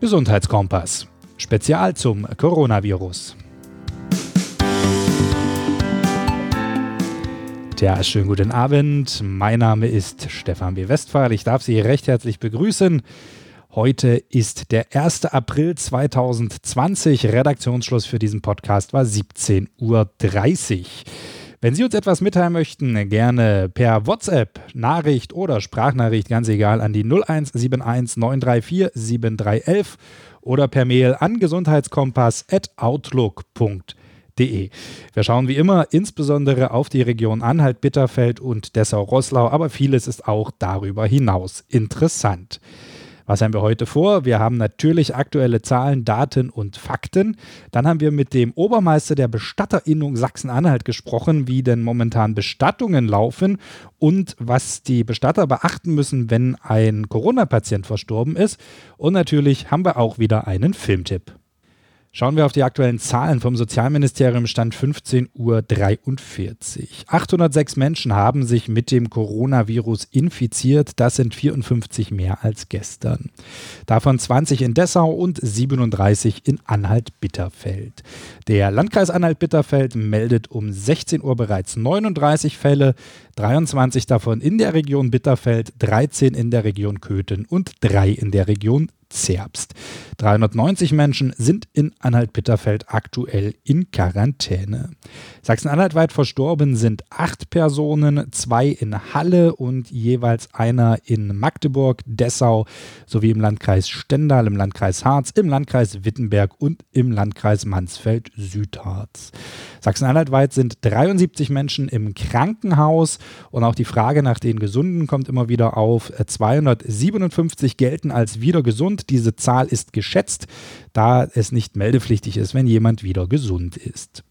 Gesundheitskompass. Spezial zum Coronavirus. Ja, schönen guten Abend. Mein Name ist Stefan B. Westphal. Ich darf Sie recht herzlich begrüßen. Heute ist der 1. April 2020. Redaktionsschluss für diesen Podcast war 17.30 Uhr. Wenn Sie uns etwas mitteilen möchten, gerne per WhatsApp, Nachricht oder Sprachnachricht, ganz egal, an die 0171 934 7311 oder per Mail an gesundheitskompass.outlook.de. Wir schauen wie immer insbesondere auf die Region Anhalt-Bitterfeld und Dessau-Rosslau, aber vieles ist auch darüber hinaus interessant. Was haben wir heute vor? Wir haben natürlich aktuelle Zahlen, Daten und Fakten. Dann haben wir mit dem Obermeister der Bestatterinnung Sachsen-Anhalt gesprochen, wie denn momentan Bestattungen laufen und was die Bestatter beachten müssen, wenn ein Corona-Patient verstorben ist. Und natürlich haben wir auch wieder einen Filmtipp. Schauen wir auf die aktuellen Zahlen vom Sozialministerium Stand 15.43 Uhr. 806 Menschen haben sich mit dem Coronavirus infiziert. Das sind 54 mehr als gestern. Davon 20 in Dessau und 37 in Anhalt-Bitterfeld. Der Landkreis Anhalt-Bitterfeld meldet um 16 Uhr bereits 39 Fälle, 23 davon in der Region Bitterfeld, 13 in der Region Köthen und 3 in der Region Zerbst. 390 Menschen sind in Anhalt-Bitterfeld aktuell in Quarantäne. Sachsen-Anhalt-weit verstorben sind acht Personen, zwei in Halle und jeweils einer in Magdeburg, Dessau sowie im Landkreis Stendal, im Landkreis Harz, im Landkreis Wittenberg und im Landkreis Mansfeld-Südharz. Sachsen-Anhalt-weit sind 73 Menschen im Krankenhaus und auch die Frage nach den Gesunden kommt immer wieder auf. 257 gelten als wieder gesund. Diese Zahl ist geschätzt, da es nicht meldepflichtig ist, wenn jemand wieder gesund ist.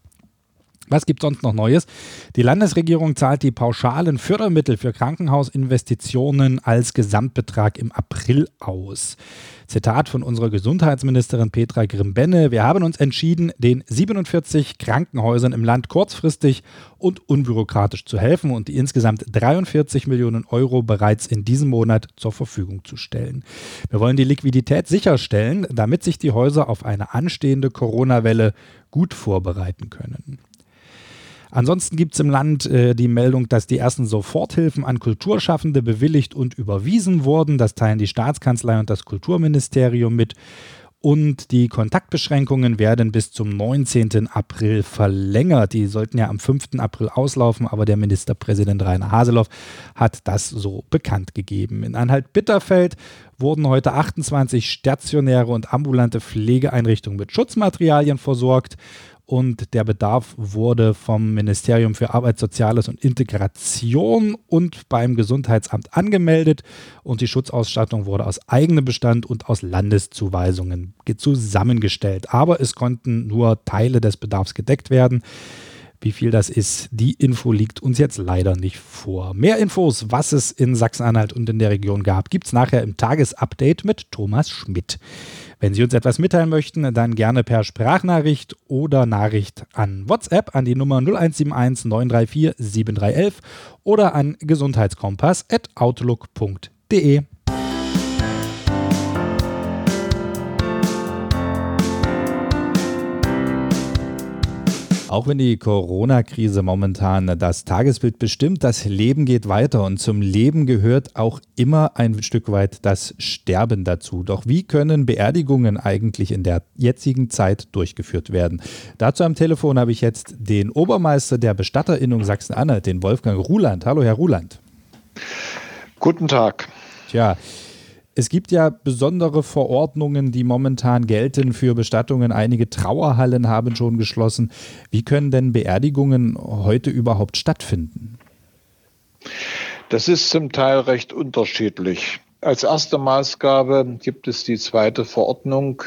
Was gibt sonst noch Neues? Die Landesregierung zahlt die pauschalen Fördermittel für Krankenhausinvestitionen als Gesamtbetrag im April aus. Zitat von unserer Gesundheitsministerin Petra Grimbenne. Wir haben uns entschieden, den 47 Krankenhäusern im Land kurzfristig und unbürokratisch zu helfen und die insgesamt 43 Millionen Euro bereits in diesem Monat zur Verfügung zu stellen. Wir wollen die Liquidität sicherstellen, damit sich die Häuser auf eine anstehende Corona-Welle gut vorbereiten können. Ansonsten gibt es im Land äh, die Meldung, dass die ersten Soforthilfen an Kulturschaffende bewilligt und überwiesen wurden. Das teilen die Staatskanzlei und das Kulturministerium mit. Und die Kontaktbeschränkungen werden bis zum 19. April verlängert. Die sollten ja am 5. April auslaufen, aber der Ministerpräsident Rainer Haseloff hat das so bekannt gegeben. In Anhalt-Bitterfeld wurden heute 28 stationäre und ambulante Pflegeeinrichtungen mit Schutzmaterialien versorgt und der Bedarf wurde vom Ministerium für Arbeit, Soziales und Integration und beim Gesundheitsamt angemeldet und die Schutzausstattung wurde aus eigenem Bestand und aus Landeszuweisungen zusammengestellt. Aber es konnten nur Teile des Bedarfs gedeckt werden. Wie viel das ist, die Info liegt uns jetzt leider nicht vor. Mehr Infos, was es in Sachsen-Anhalt und in der Region gab, gibt es nachher im Tagesupdate mit Thomas Schmidt. Wenn Sie uns etwas mitteilen möchten, dann gerne per Sprachnachricht oder Nachricht an WhatsApp an die Nummer 0171 934 7311 oder an gesundheitskompass.outlook.de. Auch wenn die Corona-Krise momentan das Tagesbild bestimmt, das Leben geht weiter und zum Leben gehört auch immer ein Stück weit das Sterben dazu. Doch wie können Beerdigungen eigentlich in der jetzigen Zeit durchgeführt werden? Dazu am Telefon habe ich jetzt den Obermeister der Bestatterinnung Sachsen-Anhalt, den Wolfgang Ruland. Hallo, Herr Ruland. Guten Tag. Tja, es gibt ja besondere Verordnungen, die momentan gelten für Bestattungen. Einige Trauerhallen haben schon geschlossen. Wie können denn Beerdigungen heute überhaupt stattfinden? Das ist zum Teil recht unterschiedlich. Als erste Maßgabe gibt es die zweite Verordnung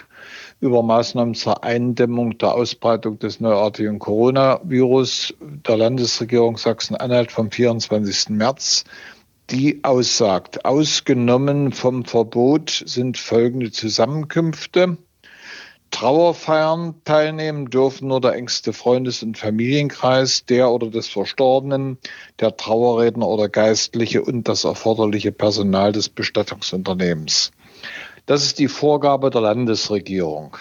über Maßnahmen zur Eindämmung der Ausbreitung des neuartigen Coronavirus der Landesregierung Sachsen-Anhalt vom 24. März die aussagt, ausgenommen vom Verbot sind folgende Zusammenkünfte. Trauerfeiern teilnehmen dürfen nur der engste Freundes- und Familienkreis, der oder des Verstorbenen, der Trauerredner oder Geistliche und das erforderliche Personal des Bestattungsunternehmens. Das ist die Vorgabe der Landesregierung.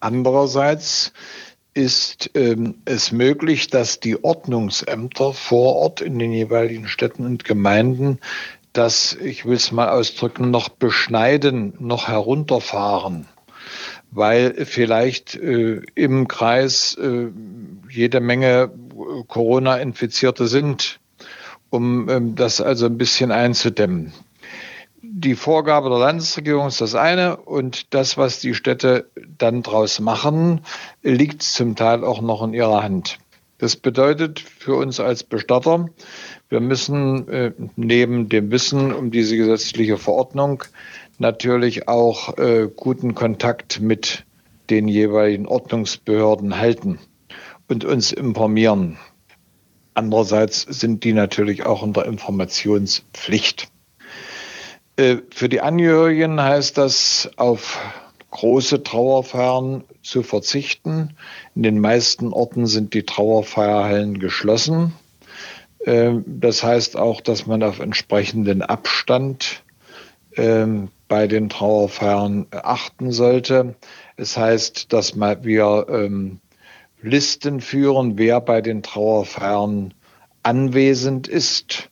Andererseits ist ähm, es möglich, dass die Ordnungsämter vor Ort in den jeweiligen Städten und Gemeinden das, ich will es mal ausdrücken, noch beschneiden, noch herunterfahren, weil vielleicht äh, im Kreis äh, jede Menge Corona-Infizierte sind, um ähm, das also ein bisschen einzudämmen die Vorgabe der Landesregierung ist das eine und das, was die Städte dann daraus machen, liegt zum Teil auch noch in ihrer Hand. Das bedeutet für uns als Bestatter, wir müssen äh, neben dem Wissen um diese gesetzliche Verordnung natürlich auch äh, guten Kontakt mit den jeweiligen Ordnungsbehörden halten und uns informieren. Andererseits sind die natürlich auch unter Informationspflicht. Äh, für die Angehörigen heißt das, auf große Trauerfeiern zu verzichten. In den meisten Orten sind die Trauerfeierhallen geschlossen. Ähm, das heißt auch, dass man auf entsprechenden Abstand ähm, bei den Trauerfeiern achten sollte. Es heißt, dass wir ähm, Listen führen, wer bei den Trauerfeiern anwesend ist.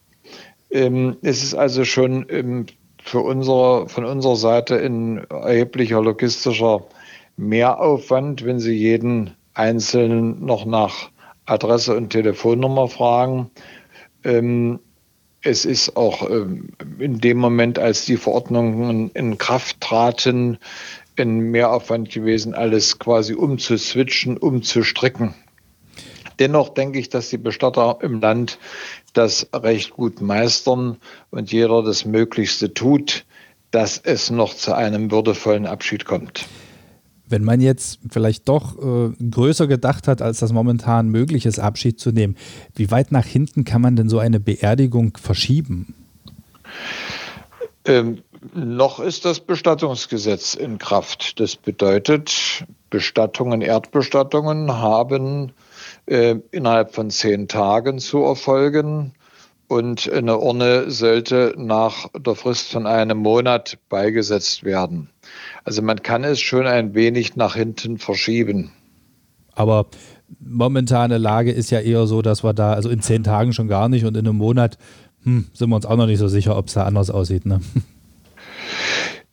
Es ist also schon für unsere, von unserer Seite ein erheblicher logistischer Mehraufwand, wenn Sie jeden Einzelnen noch nach Adresse und Telefonnummer fragen. Ähm, es ist auch ähm, in dem Moment, als die Verordnungen in Kraft traten, ein Mehraufwand gewesen, alles quasi umzuswitchen, umzustricken. Dennoch denke ich, dass die Bestatter im Land das recht gut meistern und jeder das Möglichste tut, dass es noch zu einem würdevollen Abschied kommt. Wenn man jetzt vielleicht doch äh, größer gedacht hat, als das momentan möglich ist, Abschied zu nehmen, wie weit nach hinten kann man denn so eine Beerdigung verschieben? Ähm, noch ist das Bestattungsgesetz in Kraft. Das bedeutet, Bestattungen, Erdbestattungen haben äh, innerhalb von zehn Tagen zu erfolgen. Und eine Urne sollte nach der Frist von einem Monat beigesetzt werden. Also man kann es schon ein wenig nach hinten verschieben. Aber momentane Lage ist ja eher so, dass wir da, also in zehn Tagen schon gar nicht und in einem Monat hm, sind wir uns auch noch nicht so sicher, ob es da anders aussieht. Ne?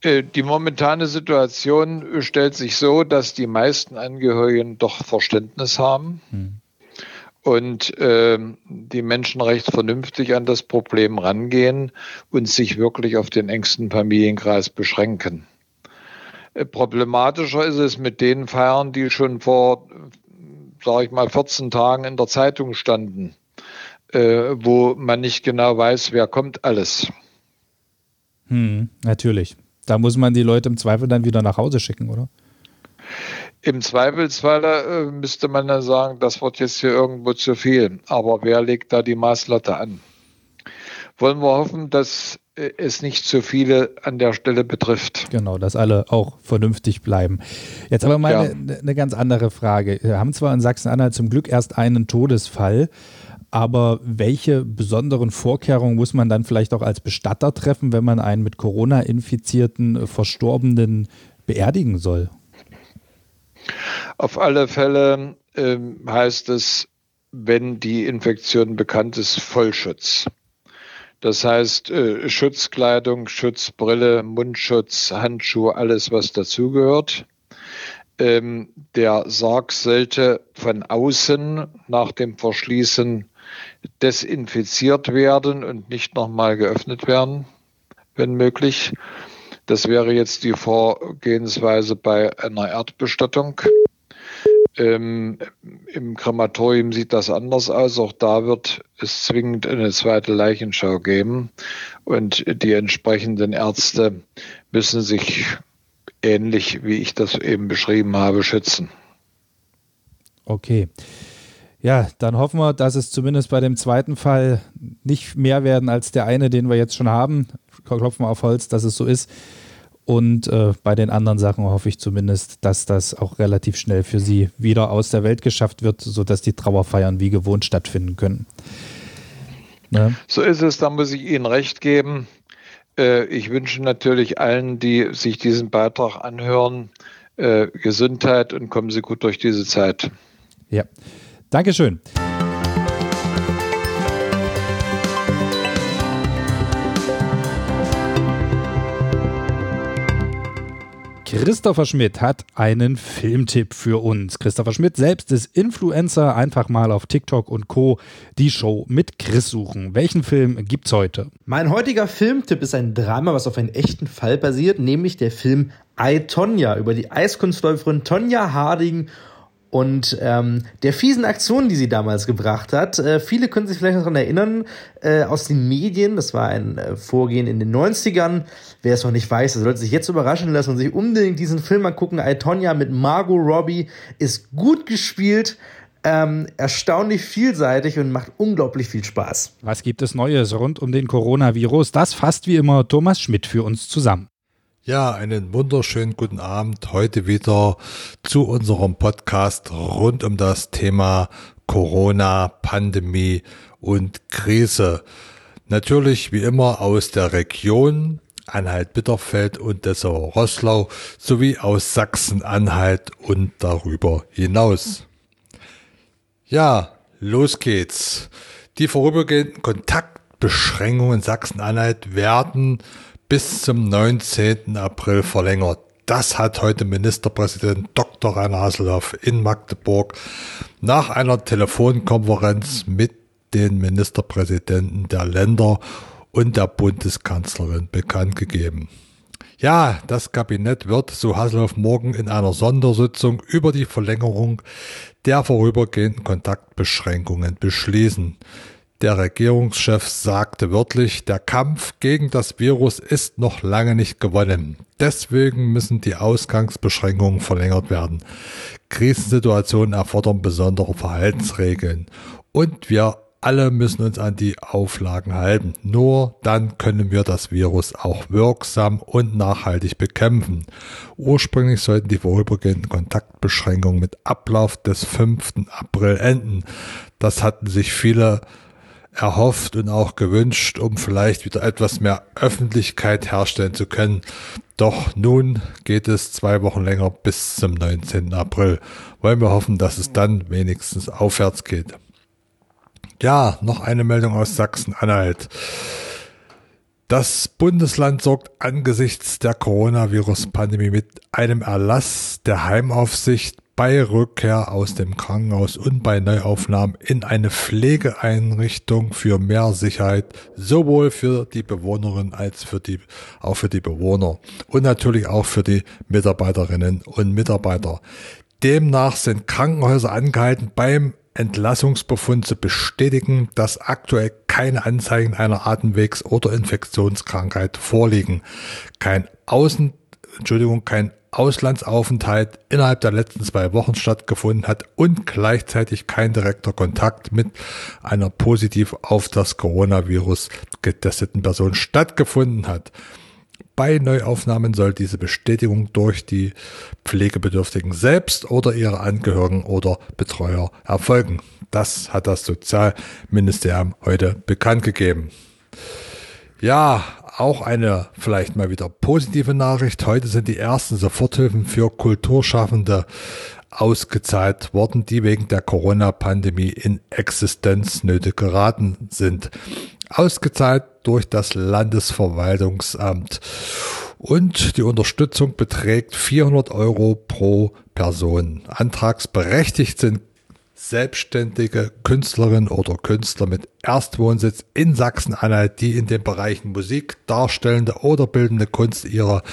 Äh, die momentane Situation stellt sich so, dass die meisten Angehörigen doch Verständnis haben. Hm und äh, die Menschen recht vernünftig an das Problem rangehen und sich wirklich auf den engsten Familienkreis beschränken. Äh, problematischer ist es mit den Feiern, die schon vor, sage ich mal, 14 Tagen in der Zeitung standen, äh, wo man nicht genau weiß, wer kommt alles. Hm, natürlich. Da muss man die Leute im Zweifel dann wieder nach Hause schicken, oder? Im Zweifelsfall äh, müsste man dann sagen, das wird jetzt hier irgendwo zu viel. Aber wer legt da die Maßlatte an? Wollen wir hoffen, dass äh, es nicht zu viele an der Stelle betrifft. Genau, dass alle auch vernünftig bleiben. Jetzt aber mal ja. eine, eine ganz andere Frage. Wir haben zwar in Sachsen-Anhalt zum Glück erst einen Todesfall, aber welche besonderen Vorkehrungen muss man dann vielleicht auch als Bestatter treffen, wenn man einen mit Corona infizierten Verstorbenen beerdigen soll? Auf alle Fälle äh, heißt es, wenn die Infektion bekannt ist, Vollschutz. Das heißt äh, Schutzkleidung, Schutzbrille, Mundschutz, Handschuhe, alles was dazugehört. Ähm, der Sarg sollte von außen nach dem Verschließen desinfiziert werden und nicht nochmal geöffnet werden, wenn möglich. Das wäre jetzt die Vorgehensweise bei einer Erdbestattung. Ähm, Im Krematorium sieht das anders aus. Auch da wird es zwingend eine zweite Leichenschau geben. Und die entsprechenden Ärzte müssen sich ähnlich, wie ich das eben beschrieben habe, schützen. Okay. Ja, dann hoffen wir, dass es zumindest bei dem zweiten Fall nicht mehr werden als der eine, den wir jetzt schon haben. Klopfen wir auf Holz, dass es so ist. Und äh, bei den anderen Sachen hoffe ich zumindest, dass das auch relativ schnell für Sie wieder aus der Welt geschafft wird, sodass die Trauerfeiern wie gewohnt stattfinden können. Ne? So ist es, da muss ich Ihnen recht geben. Äh, ich wünsche natürlich allen, die sich diesen Beitrag anhören, äh, Gesundheit und kommen Sie gut durch diese Zeit. Ja, Dankeschön. Christopher Schmidt hat einen Filmtipp für uns. Christopher Schmidt selbst ist Influencer. Einfach mal auf TikTok und Co. die Show mit Chris suchen. Welchen Film gibt's heute? Mein heutiger Filmtipp ist ein Drama, was auf einen echten Fall basiert, nämlich der Film I, Tonya über die Eiskunstläuferin Tonja Harding und ähm, der fiesen Aktion, die sie damals gebracht hat. Äh, viele können sich vielleicht noch daran erinnern, äh, aus den Medien, das war ein äh, Vorgehen in den 90ern. Wer es noch nicht weiß, der sollte sich jetzt überraschen lassen und sich unbedingt diesen Film angucken. Itonia mit Margot Robbie ist gut gespielt. Ähm, erstaunlich vielseitig und macht unglaublich viel Spaß. Was gibt es Neues rund um den Coronavirus? Das fasst wie immer Thomas Schmidt für uns zusammen. Ja, einen wunderschönen guten Abend. Heute wieder zu unserem Podcast rund um das Thema Corona, Pandemie und Krise. Natürlich wie immer aus der Region Anhalt-Bitterfeld und Dessau-Rosslau sowie aus Sachsen-Anhalt und darüber hinaus. Ja, los geht's. Die vorübergehenden Kontaktbeschränkungen in Sachsen-Anhalt werden bis zum 19. April verlängert. Das hat heute Ministerpräsident Dr. Rainer Haselhoff in Magdeburg nach einer Telefonkonferenz mit den Ministerpräsidenten der Länder und der Bundeskanzlerin bekannt gegeben. Ja, das Kabinett wird, so Hasselhoff morgen in einer Sondersitzung über die Verlängerung der vorübergehenden Kontaktbeschränkungen beschließen. Der Regierungschef sagte wörtlich, der Kampf gegen das Virus ist noch lange nicht gewonnen. Deswegen müssen die Ausgangsbeschränkungen verlängert werden. Krisensituationen erfordern besondere Verhaltensregeln. Und wir alle müssen uns an die Auflagen halten. Nur dann können wir das Virus auch wirksam und nachhaltig bekämpfen. Ursprünglich sollten die vorübergehenden Kontaktbeschränkungen mit Ablauf des 5. April enden. Das hatten sich viele erhofft und auch gewünscht, um vielleicht wieder etwas mehr Öffentlichkeit herstellen zu können. Doch nun geht es zwei Wochen länger bis zum 19. April. Wollen wir hoffen, dass es dann wenigstens aufwärts geht. Ja, noch eine Meldung aus Sachsen-Anhalt. Das Bundesland sorgt angesichts der Coronavirus-Pandemie mit einem Erlass der Heimaufsicht bei Rückkehr aus dem Krankenhaus und bei Neuaufnahmen in eine Pflegeeinrichtung für mehr Sicherheit, sowohl für die Bewohnerin als für die, auch für die Bewohner und natürlich auch für die Mitarbeiterinnen und Mitarbeiter. Demnach sind Krankenhäuser angehalten, beim Entlassungsbefund zu bestätigen, dass aktuell keine Anzeichen einer Atemwegs- oder Infektionskrankheit vorliegen. Kein Außen, Entschuldigung, kein Auslandsaufenthalt innerhalb der letzten zwei Wochen stattgefunden hat und gleichzeitig kein direkter Kontakt mit einer positiv auf das Coronavirus getesteten Person stattgefunden hat. Bei Neuaufnahmen soll diese Bestätigung durch die Pflegebedürftigen selbst oder ihre Angehörigen oder Betreuer erfolgen. Das hat das Sozialministerium heute bekannt gegeben. Ja, auch eine vielleicht mal wieder positive Nachricht. Heute sind die ersten Soforthilfen für Kulturschaffende ausgezahlt worden, die wegen der Corona-Pandemie in Existenznöte geraten sind. Ausgezahlt durch das Landesverwaltungsamt. Und die Unterstützung beträgt 400 Euro pro Person. Antragsberechtigt sind selbstständige Künstlerin oder Künstler mit Erstwohnsitz in Sachsen-Anhalt, die in den Bereichen Musik, darstellende oder bildende Kunst ihre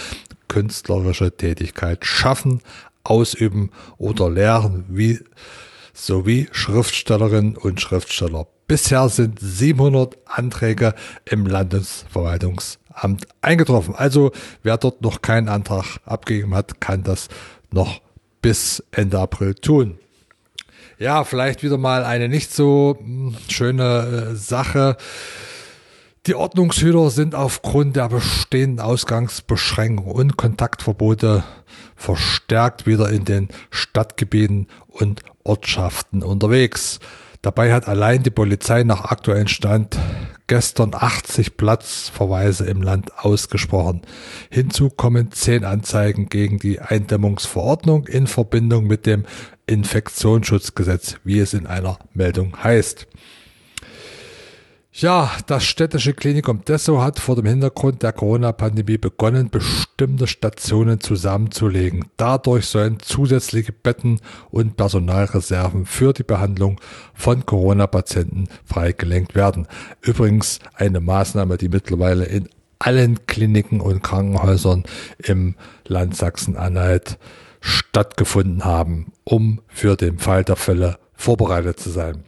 künstlerische Tätigkeit schaffen, ausüben oder lehren, wie sowie Schriftstellerinnen und Schriftsteller. Bisher sind 700 Anträge im Landesverwaltungsamt eingetroffen. Also wer dort noch keinen Antrag abgegeben hat, kann das noch bis Ende April tun. Ja, vielleicht wieder mal eine nicht so hm, schöne äh, Sache. Die Ordnungshüter sind aufgrund der bestehenden Ausgangsbeschränkungen und Kontaktverbote verstärkt wieder in den Stadtgebieten und Ortschaften unterwegs. Dabei hat allein die Polizei nach aktuellem Stand gestern 80 Platzverweise im Land ausgesprochen. Hinzu kommen zehn Anzeigen gegen die Eindämmungsverordnung in Verbindung mit dem Infektionsschutzgesetz, wie es in einer Meldung heißt. Ja, das städtische Klinikum Dessau hat vor dem Hintergrund der Corona-Pandemie begonnen, bestimmte Stationen zusammenzulegen. Dadurch sollen zusätzliche Betten und Personalreserven für die Behandlung von Corona-Patienten freigelenkt werden. Übrigens eine Maßnahme, die mittlerweile in allen Kliniken und Krankenhäusern im Land Sachsen-Anhalt stattgefunden haben, um für den Fall der Fälle vorbereitet zu sein.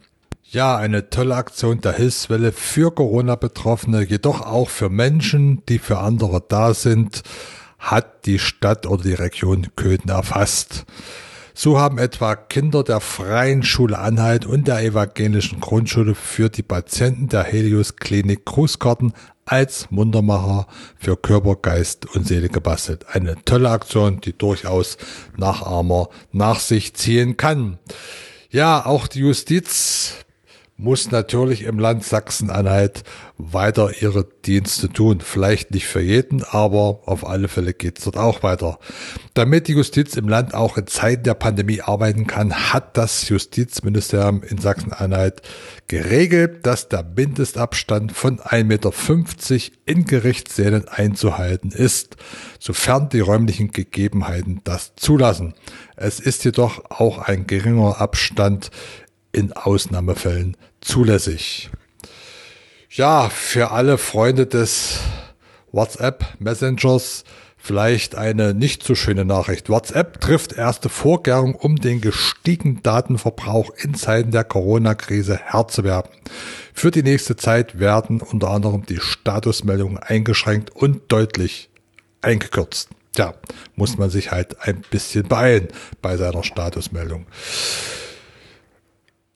Ja, eine tolle Aktion der Hilfswelle für Corona-Betroffene, jedoch auch für Menschen, die für andere da sind, hat die Stadt oder die Region Köthen erfasst. So haben etwa Kinder der Freien Schule Anhalt und der Evangelischen Grundschule für die Patienten der Helios Klinik Grußkarten als Mundermacher für Körper, Geist und Seele gebastelt. Eine tolle Aktion, die durchaus Nachahmer nach sich ziehen kann. Ja, auch die Justiz muss natürlich im Land Sachsen-Anhalt weiter ihre Dienste tun. Vielleicht nicht für jeden, aber auf alle Fälle geht es dort auch weiter. Damit die Justiz im Land auch in Zeiten der Pandemie arbeiten kann, hat das Justizministerium in Sachsen-Anhalt geregelt, dass der Mindestabstand von 1,50 Meter in Gerichtssälen einzuhalten ist, sofern die räumlichen Gegebenheiten das zulassen. Es ist jedoch auch ein geringer Abstand in Ausnahmefällen zulässig. Ja, für alle Freunde des WhatsApp Messengers vielleicht eine nicht so schöne Nachricht. WhatsApp trifft erste Vorkehrungen, um den gestiegenen Datenverbrauch in Zeiten der Corona-Krise Herr zu werden. Für die nächste Zeit werden unter anderem die Statusmeldungen eingeschränkt und deutlich eingekürzt. Ja, muss man sich halt ein bisschen beeilen bei seiner Statusmeldung.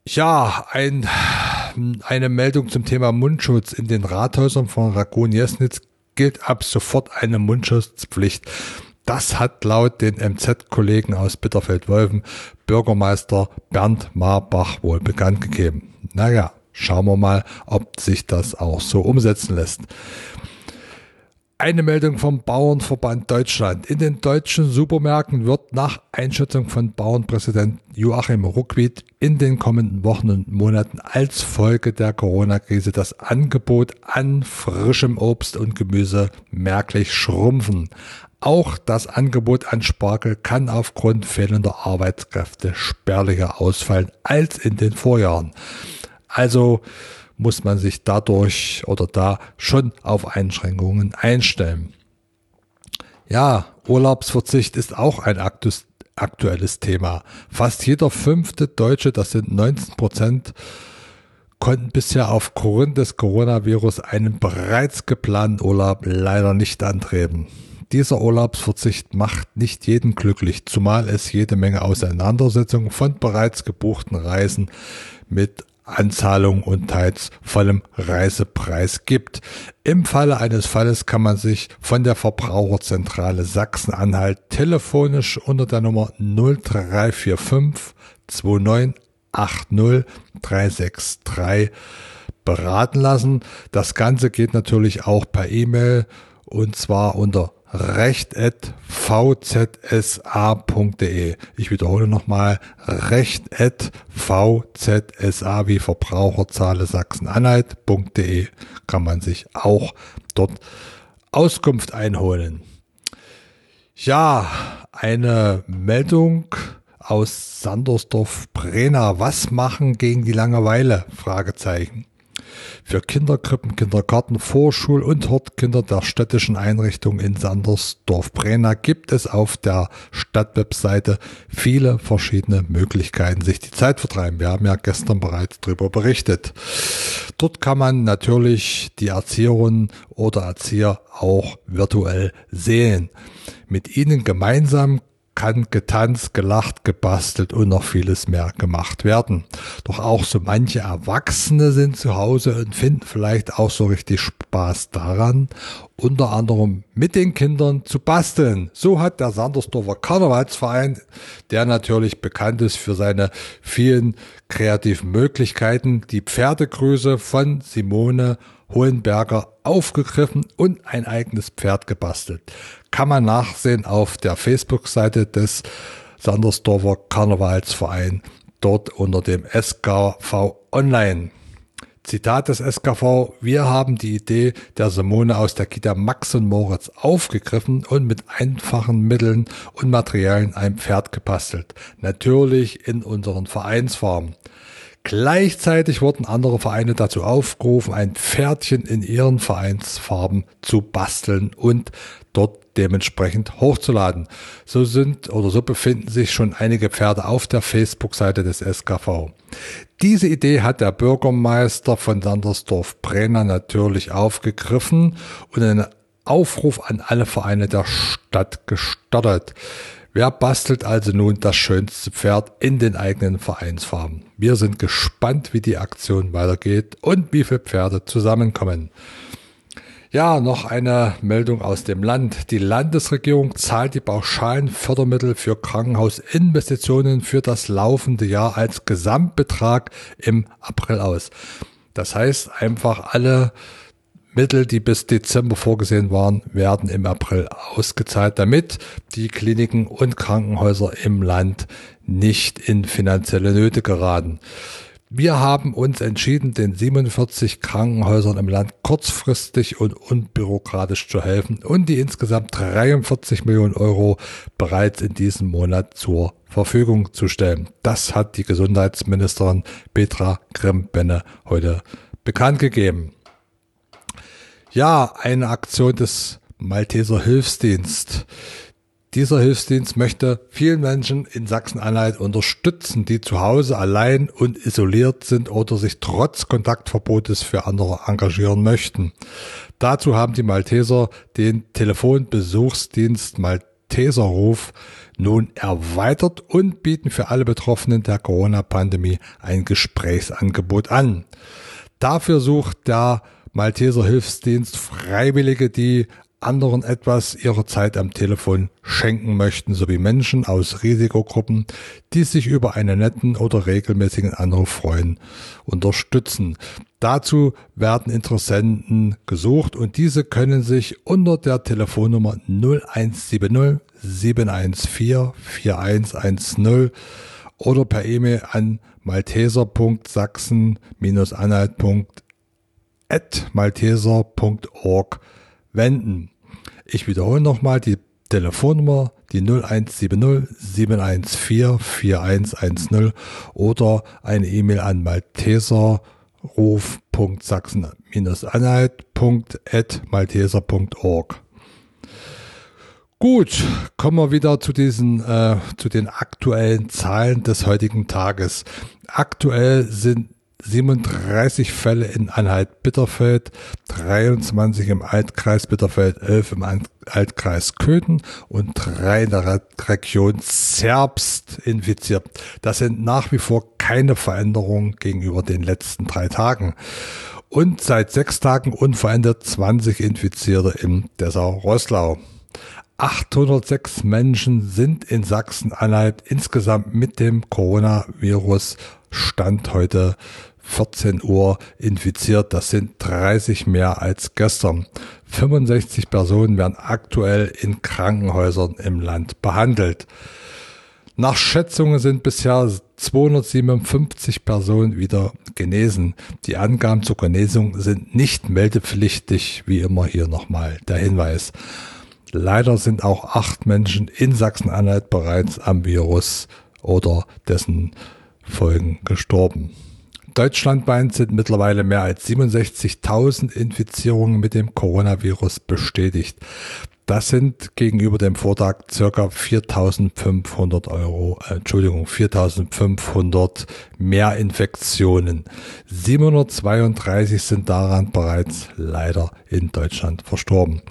Ja, ein, eine Meldung zum Thema Mundschutz. In den Rathäusern von Ragun-Jesnitz gilt ab sofort eine Mundschutzpflicht. Das hat laut den MZ-Kollegen aus Bitterfeld-Wolfen Bürgermeister Bernd Marbach wohl bekannt gegeben. Naja, schauen wir mal, ob sich das auch so umsetzen lässt. Eine Meldung vom Bauernverband Deutschland. In den deutschen Supermärkten wird nach Einschätzung von Bauernpräsident Joachim Ruckwied in den kommenden Wochen und Monaten als Folge der Corona-Krise das Angebot an frischem Obst und Gemüse merklich schrumpfen. Auch das Angebot an Spargel kann aufgrund fehlender Arbeitskräfte spärlicher ausfallen als in den Vorjahren. Also muss man sich dadurch oder da schon auf Einschränkungen einstellen. Ja, Urlaubsverzicht ist auch ein aktuelles Thema. Fast jeder fünfte Deutsche, das sind 19 Prozent, konnten bisher aufgrund des Coronavirus einen bereits geplanten Urlaub leider nicht antreten. Dieser Urlaubsverzicht macht nicht jeden glücklich, zumal es jede Menge Auseinandersetzungen von bereits gebuchten Reisen mit Anzahlung und teils vollem Reisepreis gibt. Im Falle eines Falles kann man sich von der Verbraucherzentrale Sachsen-Anhalt telefonisch unter der Nummer 0345 2980 363 beraten lassen. Das Ganze geht natürlich auch per E-Mail und zwar unter recht.vzsa.de. Ich wiederhole nochmal, recht.vzsa wie Verbraucherzahle Sachsen-Anhalt.de kann man sich auch dort Auskunft einholen. Ja, eine Meldung aus Sandersdorf-Brena. Was machen gegen die Langeweile? Fragezeichen für Kinderkrippen, Kindergarten, Vorschul- und Hortkinder der städtischen Einrichtung in Sandersdorf-Brena gibt es auf der Stadtwebseite viele verschiedene Möglichkeiten, sich die Zeit vertreiben. Wir haben ja gestern bereits darüber berichtet. Dort kann man natürlich die Erzieherinnen oder Erzieher auch virtuell sehen. Mit ihnen gemeinsam kann getanzt, gelacht, gebastelt und noch vieles mehr gemacht werden. Doch auch so manche Erwachsene sind zu Hause und finden vielleicht auch so richtig Spaß daran, unter anderem mit den Kindern zu basteln. So hat der Sandersdorfer Karnevalsverein, der natürlich bekannt ist für seine vielen kreativen Möglichkeiten, die Pferdegrüße von Simone Hohenberger aufgegriffen und ein eigenes Pferd gebastelt. Kann man nachsehen auf der Facebook-Seite des Sandersdorfer Karnevalsverein, dort unter dem SKV Online. Zitat des SKV, wir haben die Idee der Simone aus der Kita Max und Moritz aufgegriffen und mit einfachen Mitteln und Materialien ein Pferd gebastelt. Natürlich in unseren Vereinsfarben. Gleichzeitig wurden andere Vereine dazu aufgerufen, ein Pferdchen in ihren Vereinsfarben zu basteln und dort dementsprechend hochzuladen. So sind oder so befinden sich schon einige Pferde auf der Facebook-Seite des SKV. Diese Idee hat der Bürgermeister von Sandersdorf-Brenner natürlich aufgegriffen und einen Aufruf an alle Vereine der Stadt gestartet. Wer bastelt also nun das schönste Pferd in den eigenen Vereinsfarben? Wir sind gespannt, wie die Aktion weitergeht und wie viele Pferde zusammenkommen. Ja, noch eine Meldung aus dem Land. Die Landesregierung zahlt die pauschalen Fördermittel für Krankenhausinvestitionen für das laufende Jahr als Gesamtbetrag im April aus. Das heißt einfach alle Mittel, die bis Dezember vorgesehen waren, werden im April ausgezahlt, damit die Kliniken und Krankenhäuser im Land nicht in finanzielle Nöte geraten. Wir haben uns entschieden, den 47 Krankenhäusern im Land kurzfristig und unbürokratisch zu helfen und die insgesamt 43 Millionen Euro bereits in diesem Monat zur Verfügung zu stellen. Das hat die Gesundheitsministerin Petra Grimm-Benne heute bekannt gegeben. Ja, eine Aktion des Malteser Hilfsdienst. Dieser Hilfsdienst möchte vielen Menschen in Sachsen-Anhalt unterstützen, die zu Hause allein und isoliert sind oder sich trotz Kontaktverbotes für andere engagieren möchten. Dazu haben die Malteser den Telefonbesuchsdienst Malteserruf nun erweitert und bieten für alle Betroffenen der Corona-Pandemie ein Gesprächsangebot an. Dafür sucht der Malteser Hilfsdienst Freiwillige, die anderen etwas ihrer Zeit am Telefon schenken möchten, sowie Menschen aus Risikogruppen, die sich über einen netten oder regelmäßigen Anruf freuen, unterstützen. Dazu werden Interessenten gesucht und diese können sich unter der Telefonnummer 0170 714 4110 oder per E-Mail an malteser.sachsen-anhalt.de malteser.org wenden. Ich wiederhole nochmal die Telefonnummer, die 0170 714 4110 oder eine E-Mail an malteserruf.sachsen-anhalt.malteser.org. Gut, kommen wir wieder zu diesen, äh, zu den aktuellen Zahlen des heutigen Tages. Aktuell sind 37 Fälle in Anhalt-Bitterfeld, 23 im Altkreis Bitterfeld, 11 im Altkreis Köthen und 3 in der Region Zerbst infiziert. Das sind nach wie vor keine Veränderungen gegenüber den letzten drei Tagen. Und seit sechs Tagen unverändert 20 Infizierte im Dessau-Rosslau. 806 Menschen sind in Sachsen-Anhalt insgesamt mit dem Coronavirus Stand heute 14 Uhr infiziert. Das sind 30 mehr als gestern. 65 Personen werden aktuell in Krankenhäusern im Land behandelt. Nach Schätzungen sind bisher 257 Personen wieder genesen. Die Angaben zur Genesung sind nicht meldepflichtig, wie immer hier nochmal der Hinweis. Leider sind auch acht Menschen in Sachsen-Anhalt bereits am Virus oder dessen Folgen gestorben. Deutschlandweit sind mittlerweile mehr als 67.000 Infizierungen mit dem Coronavirus bestätigt. Das sind gegenüber dem Vortag circa 4.500 Euro, äh, Entschuldigung, 4.500 mehr Infektionen. 732 sind daran bereits leider in Deutschland verstorben.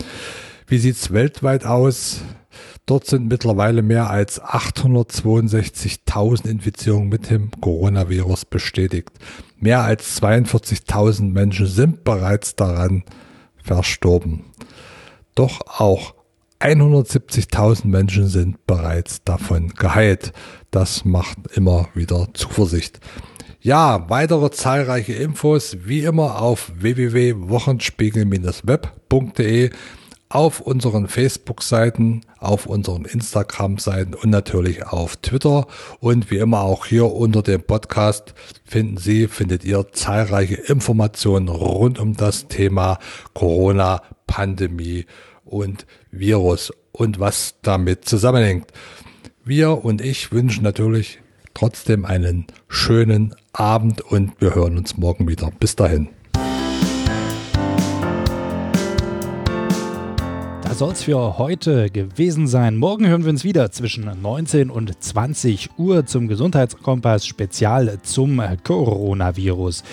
Wie sieht's weltweit aus? Dort sind mittlerweile mehr als 862.000 Infizierungen mit dem Coronavirus bestätigt. Mehr als 42.000 Menschen sind bereits daran verstorben. Doch auch 170.000 Menschen sind bereits davon geheilt. Das macht immer wieder Zuversicht. Ja, weitere zahlreiche Infos wie immer auf www.wochenspiegel-web.de auf unseren Facebook-Seiten, auf unseren Instagram-Seiten und natürlich auf Twitter. Und wie immer auch hier unter dem Podcast finden Sie, findet ihr zahlreiche Informationen rund um das Thema Corona, Pandemie und Virus und was damit zusammenhängt. Wir und ich wünschen natürlich trotzdem einen schönen Abend und wir hören uns morgen wieder. Bis dahin. Soll es für heute gewesen sein. Morgen hören wir uns wieder zwischen 19 und 20 Uhr zum Gesundheitskompass Spezial zum Coronavirus.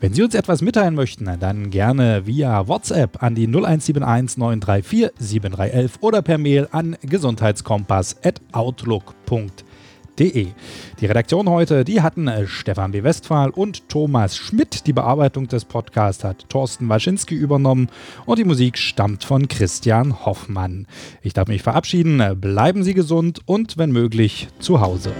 Wenn Sie uns etwas mitteilen möchten, dann gerne via WhatsApp an die 0171 934 7311 oder per Mail an gesundheitskompass.outlook.de. Die Redaktion heute, die hatten äh, Stefan B. Westphal und Thomas Schmidt. Die Bearbeitung des Podcasts hat Thorsten Waschinski übernommen und die Musik stammt von Christian Hoffmann. Ich darf mich verabschieden. Bleiben Sie gesund und wenn möglich zu Hause.